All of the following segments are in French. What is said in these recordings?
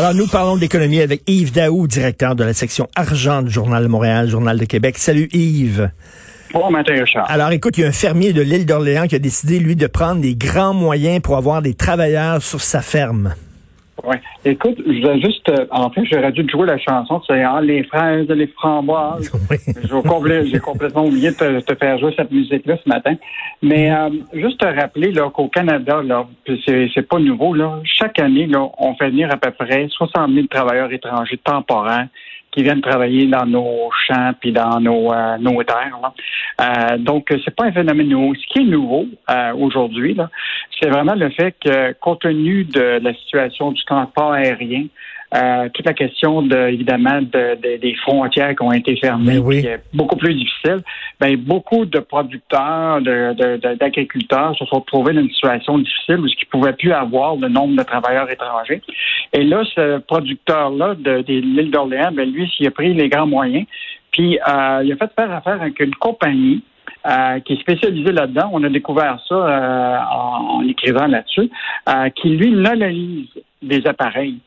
Alors, nous parlons d'économie avec Yves Daou, directeur de la section argent du Journal de Montréal, Journal de Québec. Salut Yves. Bon matin, Richard. Alors, écoute, il y a un fermier de l'île d'Orléans qui a décidé, lui, de prendre des grands moyens pour avoir des travailleurs sur sa ferme. Oui. Écoute, je voulais juste, euh, en fait, j'aurais dû jouer la chanson, c'est ah, les fraises, les framboises. Oui. J'ai complètement oublié de te, faire jouer cette musique-là ce matin. Mais euh, juste te rappeler qu'au Canada, là, c'est pas nouveau, là, chaque année, là, on fait venir à peu près 60 000 travailleurs étrangers temporaires qui viennent travailler dans nos champs puis dans nos, euh, nos terres. Euh, donc, c'est pas un phénomène nouveau. Ce qui est nouveau euh, aujourd'hui, c'est vraiment le fait que, compte tenu de la situation du transport aérien, euh, toute la question de, évidemment de, des frontières qui ont été fermées, oui. qui est beaucoup plus difficile. Ben, beaucoup de producteurs, d'agriculteurs se sont trouvés dans une situation difficile où ils ne pouvaient plus avoir le nombre de travailleurs étrangers. Et là, ce producteur-là de, de l'île d'Orléans, ben, lui, s'il a pris les grands moyens, puis euh, il a fait faire affaire avec une compagnie euh, qui est spécialisée là-dedans. On a découvert ça euh, en, en, écrivant là-dessus, euh, qui lui analyse des appareils.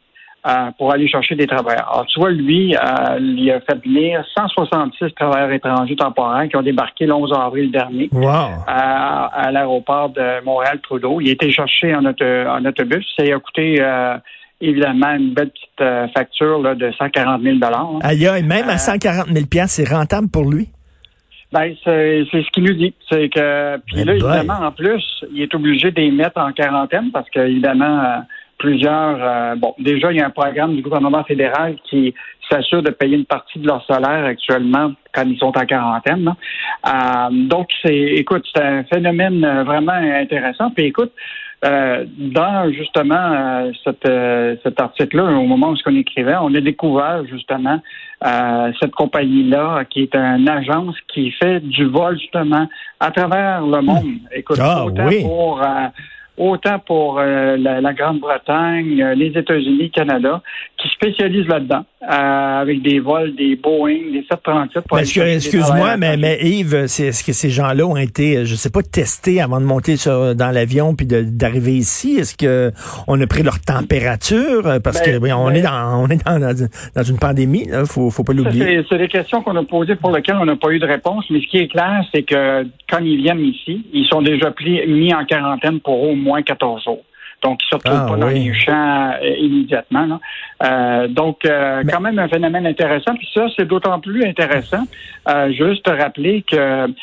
Euh, pour aller chercher des travailleurs. Alors, tu vois, lui, euh, il a fait venir 166 travailleurs étrangers temporaires qui ont débarqué le 11 avril dernier wow. à, l'aéroport de Montréal-Trudeau. Il a été cherché en, en autobus. Ça a coûté... Euh, évidemment, une belle petite facture là, de 140 000 hein. Aïe, même à 140 000 c'est rentable pour lui? Ben, c'est ce qu'il nous dit. C'est que puis là, évidemment, en plus, il est obligé de les mettre en quarantaine parce que, évidemment, plusieurs. Euh, bon, déjà, il y a un programme du gouvernement fédéral qui s'assure de payer une partie de leur salaire actuellement quand ils sont en quarantaine. Euh, donc, c'est, écoute, c'est un phénomène vraiment intéressant. Puis, écoute, euh, dans justement euh, cette, euh, cet article-là, au moment où ce qu'on écrivait, on a découvert justement euh, cette compagnie-là, qui est une agence qui fait du vol justement à travers le monde. Écoute, ah, autant oui. pour autant pour euh, la, la Grande-Bretagne, euh, les États-Unis, Canada, qui spécialisent là-dedans, euh, avec des vols, des Boeing, des 737. Mais est-ce que, excuse-moi, mais, mais Yves, c'est, est-ce que ces gens-là ont été, je sais pas, testés avant de monter sur, dans l'avion puis d'arriver ici? Est-ce que on a pris leur température? Parce Ben, que on ben- est dans, on est dans, dans, dans une pandémie, là. Faut, faut pas l'oublier. c'est, c'est des questions qu'on a posées pour lesquelles on n'a pas eu de réponse, mais ce qui est clair, c'est que quand ils viennent ici, ils sont déjà pris, mis en quarantaine pour au moins 14 jours. Donc, ils ne se retrouvent Ah, pas dans les champs euh, immédiatement. là. Euh, donc, euh, Mais- quand même un phénomène intéressant. Puis ça, c'est d'autant plus intéressant. Euh, juste te rappeler que tu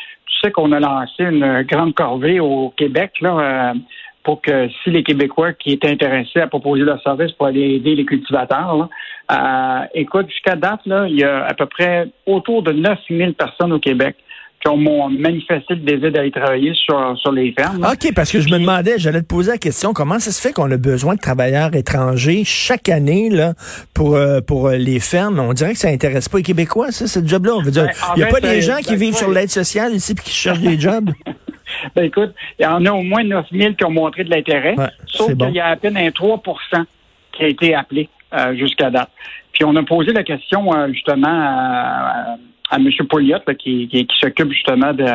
sais qu'on a lancé une grande corvée au Québec là, euh, pour que si les Québécois qui étaient intéressés à proposer leur service pour aller aider les cultivateurs, là, euh, écoute, jusqu'à date, là, il y a à peu près autour de 9000 personnes au Québec qui ont mon- manifesté le désir d'aller travailler sur, sur les fermes. OK, parce que je me demandais, j'allais te poser la question, comment ça se fait qu'on a besoin de travailleurs étrangers chaque année là pour euh, pour euh, les fermes? On dirait que ça intéresse pas les Québécois, ça, ce job-là. On veut dire, Ben, il y a fait, pas des euh, gens qui ben, vivent sur l'aide sociale ici puis qui cherchent des jobs? Ben, écoute, il y en a au moins 9000 qui ont montré de l'intérêt, Ouais, sauf qu'il y a à peine un 3% qui a été appelé euh, jusqu'à date. Puis on a posé la question euh, justement à, à M. Pouliot, là, qui, qui, qui s'occupe justement de...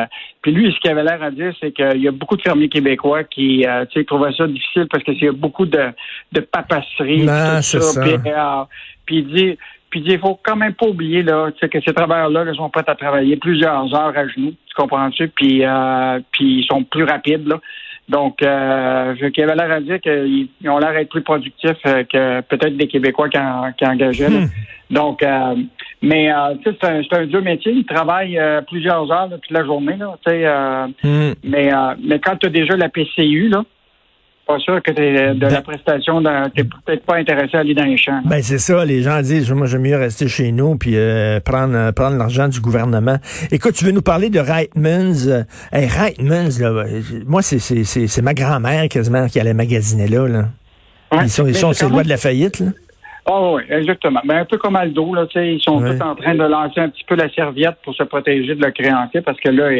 Puis lui, ce qu'il avait l'air à dire, c'est qu'il y a beaucoup de fermiers québécois qui euh, trouvaient ça difficile parce qu'il y a beaucoup de, de papasserie. Non, tout c'est ça. Puis, euh, puis il dit... Puis il dit, il faut quand même pas oublier là, que ces travailleurs-là là, sont prêts à travailler plusieurs heures à genoux, tu comprends-tu? Puis, euh, puis ils sont plus rapides. Là. Donc, euh, qui avait l'air à dire qu'ils ils ont l'air d'être plus productifs euh, que peut-être des Québécois qui, en, qui engageaient. là. Hmm. Donc, euh, mais euh, tu sais, c'est un, un dur métier. Ils travaillent euh, plusieurs heures là, toute la journée. Là, tu sais, euh, mais, euh, mais quand tu as déjà la PCU, là, pas sûr que t'es de la prestation, t'es peut-être pas intéressé à aller dans les champs. là. Ben c'est ça, les gens disent moi j'aime mieux rester chez nous puis euh, prendre euh, prendre l'argent du gouvernement. Écoute, tu veux nous parler de Reitmans? Euh, hey, Reitmans là, euh, moi c'est c'est ma grand-mère quasiment qui allait magasiner là là. Ouais. Ils sont ils sont c'est sur le de la faillite là. Ah oui, exactement. Ben, un peu comme Aldo, là, tu sais, ils sont Ouais. tous en train de lancer un petit peu la serviette pour se protéger de leurs créanciers parce que là,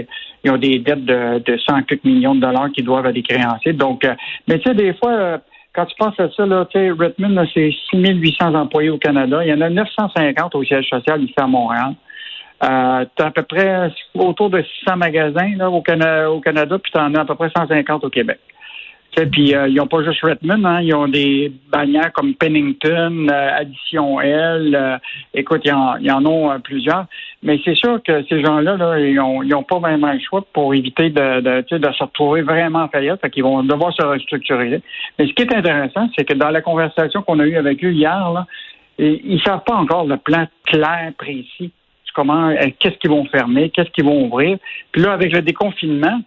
ils ont des dettes de, de 100 quelques millions de dollars qu'ils doivent à des créanciers. Donc, euh, mais tu sais, des fois, euh, quand tu penses à ça, là, tu sais, Redmond, là, c'est 6800 employés au Canada. Il y en a 950 au siège social ici à Montréal. Euh, tu as à peu près autour de 600 magasins là, au, Cana- au Canada, puis tu en as à peu près 150 au Québec. Puis ils n'ont pas juste Redmond, hein, ils ont des bannières comme Pennington, Addition L. écoute, ils en, en ont plusieurs. Mais c'est sûr que ces gens-là, là, ils n'ont pas vraiment le choix pour éviter de, de, de se retrouver vraiment en faillite. Fait qu'ils vont devoir se restructurer. Mais ce qui est intéressant, c'est que dans la conversation qu'on a eue avec eux hier, là, ils ne savent pas encore le plan clair, précis. Comment, euh, qu'est-ce qu'ils vont fermer, qu'est-ce qu'ils vont ouvrir? Puis là, avec le déconfinement,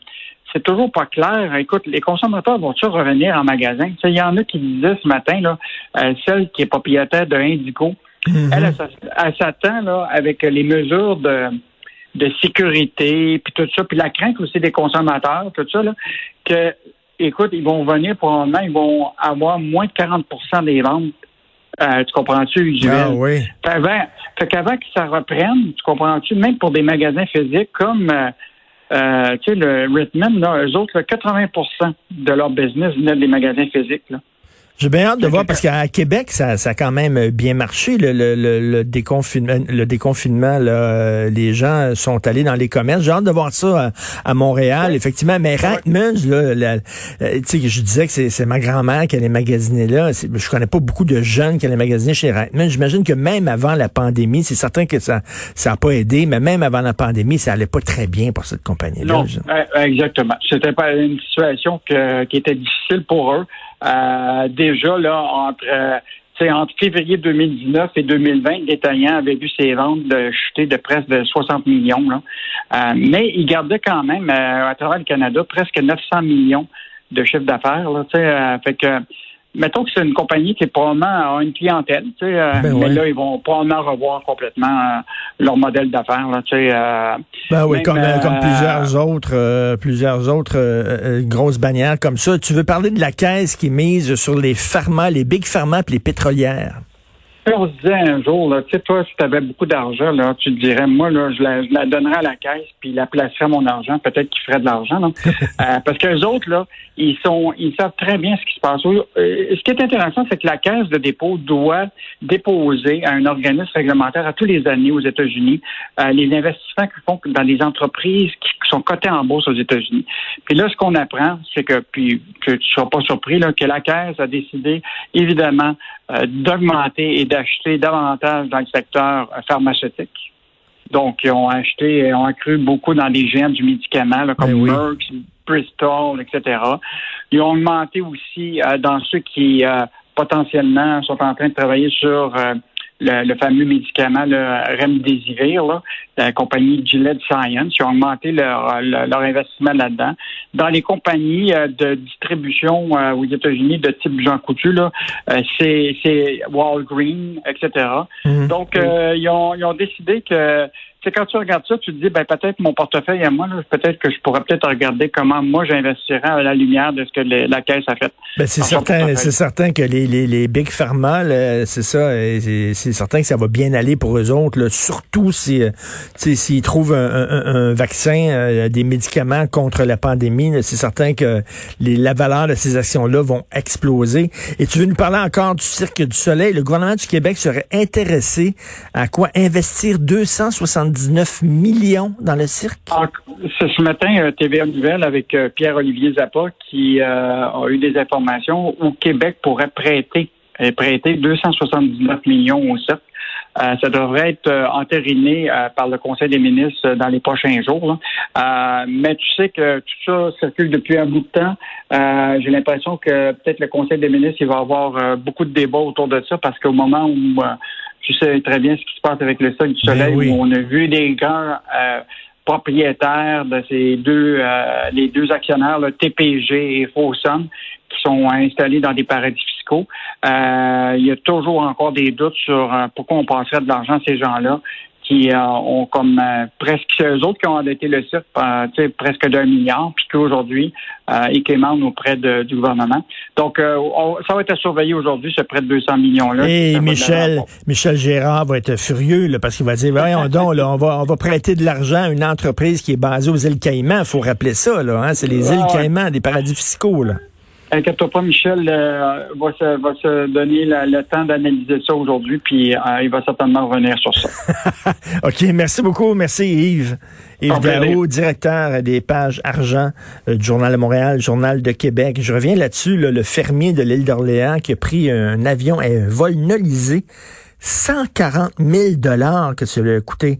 c'est toujours pas clair. Écoute, les consommateurs vont-ils revenir en magasin? Il y en a qui disaient ce matin, là, euh, celle qui est propriétaire de Indico, mm-hmm. elle, elle, s'attend là, avec les mesures de, de sécurité, puis tout ça, puis la crainte aussi des consommateurs, tout ça, là, que, écoute, ils vont venir probablement, ils vont avoir moins de 40% des ventes euh, tu comprends-tu, Ah oui. Fait qu'avant que ça reprenne, tu comprends-tu, même pour des magasins physiques comme euh, euh, tu sais, le Ritman, là, eux autres, 80% de leur business venait des magasins physiques. Là. J'ai bien hâte de voir parce qu'à Québec, ça, ça a quand même bien marché le, le, le, déconfinement. Le déconfinement, là, les gens sont allés dans les commerces. J'ai hâte de voir ça à, Montréal, effectivement. Mais Rathmans, là, euh, tu sais, je disais que c'est ma grand-mère qui allait magasiner là. Je connais pas beaucoup de jeunes qui allaient magasiner chez Rathmans. J'imagine que même avant la pandémie, c'est certain que ça ça a pas aidé, mais même avant la pandémie, ça allait pas très bien pour cette compagnie-là. Non, exactement. C'était pas une situation qui était difficile pour eux. Euh, déjà, là, entre, euh, entre février 2019 et 2020, détaillant avait vu ses ventes de chuter de presque de 60 millions. Là. Euh, mais il gardait quand même, à travers le Canada, presque 900 millions de chiffre d'affaires. Là, fait que mettons que c'est une compagnie qui est probablement a une clientèle, tu sais, euh, ben mais là, ils vont probablement revoir complètement euh, leur modèle d'affaires, tu sais. Euh, ben oui, comme, comme, plusieurs autres, plusieurs autres grosses bannières comme ça. Tu veux parler de la caisse qui mise sur les pharma, les big pharma et les pétrolières? On se disait un jour, tu sais, toi, si tu avais beaucoup d'argent, là, tu te dirais, moi, là, je la, je la donnerais à la caisse, puis la placerais mon argent, peut-être qu'il ferait de l'argent, non? euh, parce qu'eux autres, là, ils sont, ils savent très bien ce qui se passe. Euh, ce qui est intéressant, c'est que la caisse de dépôt doit déposer à un organisme réglementaire à tous les années aux États-Unis euh, les investissements qu'ils font dans des entreprises qui sont cotées en bourse aux États-Unis. Puis là, ce qu'on apprend, c'est que, puis que tu ne seras pas surpris, là, que la caisse a décidé, évidemment, euh, d'augmenter et d'acheter davantage dans le secteur pharmaceutique. Donc, ils ont acheté, ils ont accru beaucoup dans les géants du médicament, comme ben Merck, Bristol, etc. Ils ont augmenté aussi euh, dans ceux qui euh, potentiellement sont en train de travailler sur le, fameux médicament le Remdesivir, là, la compagnie Gillette Science. Ils ont augmenté leur, leur, investissement là-dedans. Dans les compagnies euh, de distribution euh, aux États-Unis de type Jean Coutu, là, euh, c'est Walgreens, etc. Mhm. Donc, ils, ont, ils ont décidé que c'est quand tu regardes ça, tu te dis, ben peut-être mon portefeuille à moi, peut-être que je pourrais peut-être regarder comment moi j'investirais à la lumière de ce que la caisse a fait. Ben, c'est certain, c'est certain que les, les, les big pharma, c'est ça, c'est certain que ça va bien aller pour eux autres, là, surtout si euh, s'ils trouvent un, vaccin, euh, des médicaments contre la pandémie, c'est certain que les, la valeur de ces actions-là vont exploser. Et tu veux nous parler encore du Cirque du Soleil? Le gouvernement du Québec serait intéressé à quoi? Investir 270 19 millions dans le cirque? Ah, ce matin, euh, TVA Nouvelle avec euh, Pierre-Olivier Zappa qui euh, a eu des informations où Québec pourrait prêter, prêter 279 millions au cirque. ça devrait être entériné par le Conseil des ministres dans les prochains jours. mais tu sais que tout ça circule depuis un bout de temps. J'ai l'impression que peut-être le Conseil des ministres il va avoir beaucoup de débats autour de ça parce qu'au moment où tu sais très bien ce qui se passe avec le sol du ben soleil, où on a vu des grands euh, propriétaires de ces deux, euh, les deux actionnaires, le TPG et Fosun, qui sont installés dans des paradis fiscaux. Euh, il y a toujours encore des doutes sur pourquoi on passerait de l'argent à ces gens-là qui euh, ont comme euh, presque eux autres qui ont endetté le site euh, presque d'un milliard, puis qu'aujourd'hui, euh, ils commandent auprès de, du gouvernement. Donc, ça va être à surveiller aujourd'hui, ce prêt de 200 millions-là. Et Michel, Michel Gérard va être furieux là, parce qu'il va dire, voyons donc, là, on, va, on va prêter de l'argent à une entreprise qui est basée aux îles Caïmans. Il faut rappeler ça. là. Hein? C'est les îles Caïmans, des paradis fiscaux. Là. Inquiète-toi pas, Michel euh, va, se, va se donner le temps d'analyser ça aujourd'hui, puis euh, il va certainement revenir sur ça. OK, merci beaucoup. Merci Yves. Yves Garou, directeur des pages argent euh, du Journal de Montréal, Journal de Québec. Je reviens là-dessus, le fermier de l'île d'Orléans qui a pris un avion et un vol nolisé. 140 000 dollars que ça lui a coûté.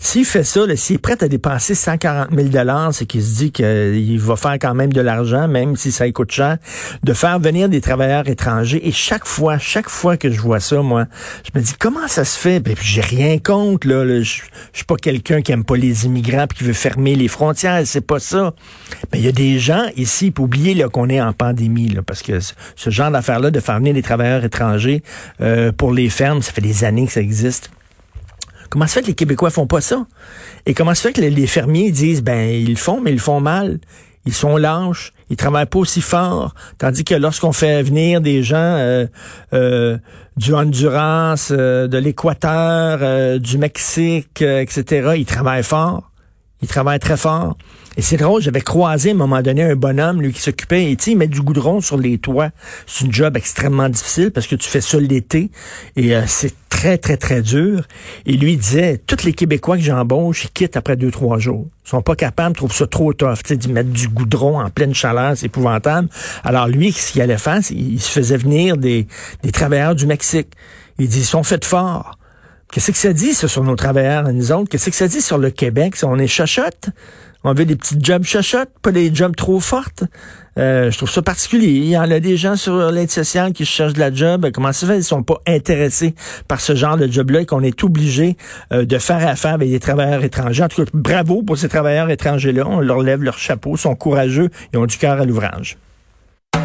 S'il fait ça, s'il est prêt à dépenser 140 000 dollars, c'est qu'il se dit qu'il va faire quand même de l'argent, même si ça coûte cher, de faire venir des travailleurs étrangers. Et chaque fois, chaque fois que je vois ça, moi, je me dis comment ça se fait? Puis j'ai rien contre. Là, je, suis pas quelqu'un qui aime pas les immigrants puis qui veut fermer les frontières. C'est pas ça. Mais il y a des gens ici, pour oublier qu'on est en pandémie, là, parce que ce genre d'affaires-là, de faire venir des travailleurs étrangers euh, pour les fermes, ça fait des années que ça existe. Comment se fait que les Québécois font pas ça? Et comment se fait que les fermiers disent, ben, ils le font, mais ils le font mal? Ils sont lâches, ils travaillent pas aussi fort. Tandis que lorsqu'on fait venir des gens euh, euh, du Honduras, euh, de l'Équateur, du Mexique, etc., ils travaillent fort. Ils travaillent très fort. Et c'est drôle, j'avais croisé à un moment donné un bonhomme, lui, qui s'occupait, et il met du goudron sur les toits. C'est une job extrêmement difficile parce que tu fais ça l'été et c'est très, très, très dur. Et lui disait, tous les Québécois que j'embauche, ils quittent après deux, trois jours. Ils sont pas capables, trouvent ça trop tough, d'y mettre du goudron en pleine chaleur, c'est épouvantable. Alors lui, ce qu'il allait faire, il se faisait venir des, des travailleurs du Mexique. Il dit, ils sont faits forts. Qu'est-ce que ça dit, ça, sur nos travailleurs, nous autres? Qu'est-ce que ça dit sur le Québec? on est chachotte? On veut des petites jobs chachottes, pas des jobs trop fortes. Euh, je trouve ça particulier. Il y en a des gens sur l'aide sociale qui cherchent de la job. Comment ça fait? Qu'ils sont pas intéressés par ce genre de job-là et qu'on est obligé euh, de faire affaire avec des travailleurs étrangers? En tout cas, bravo pour ces travailleurs étrangers-là. On leur lève leur chapeau, sont courageux et ont du cœur à l'ouvrage.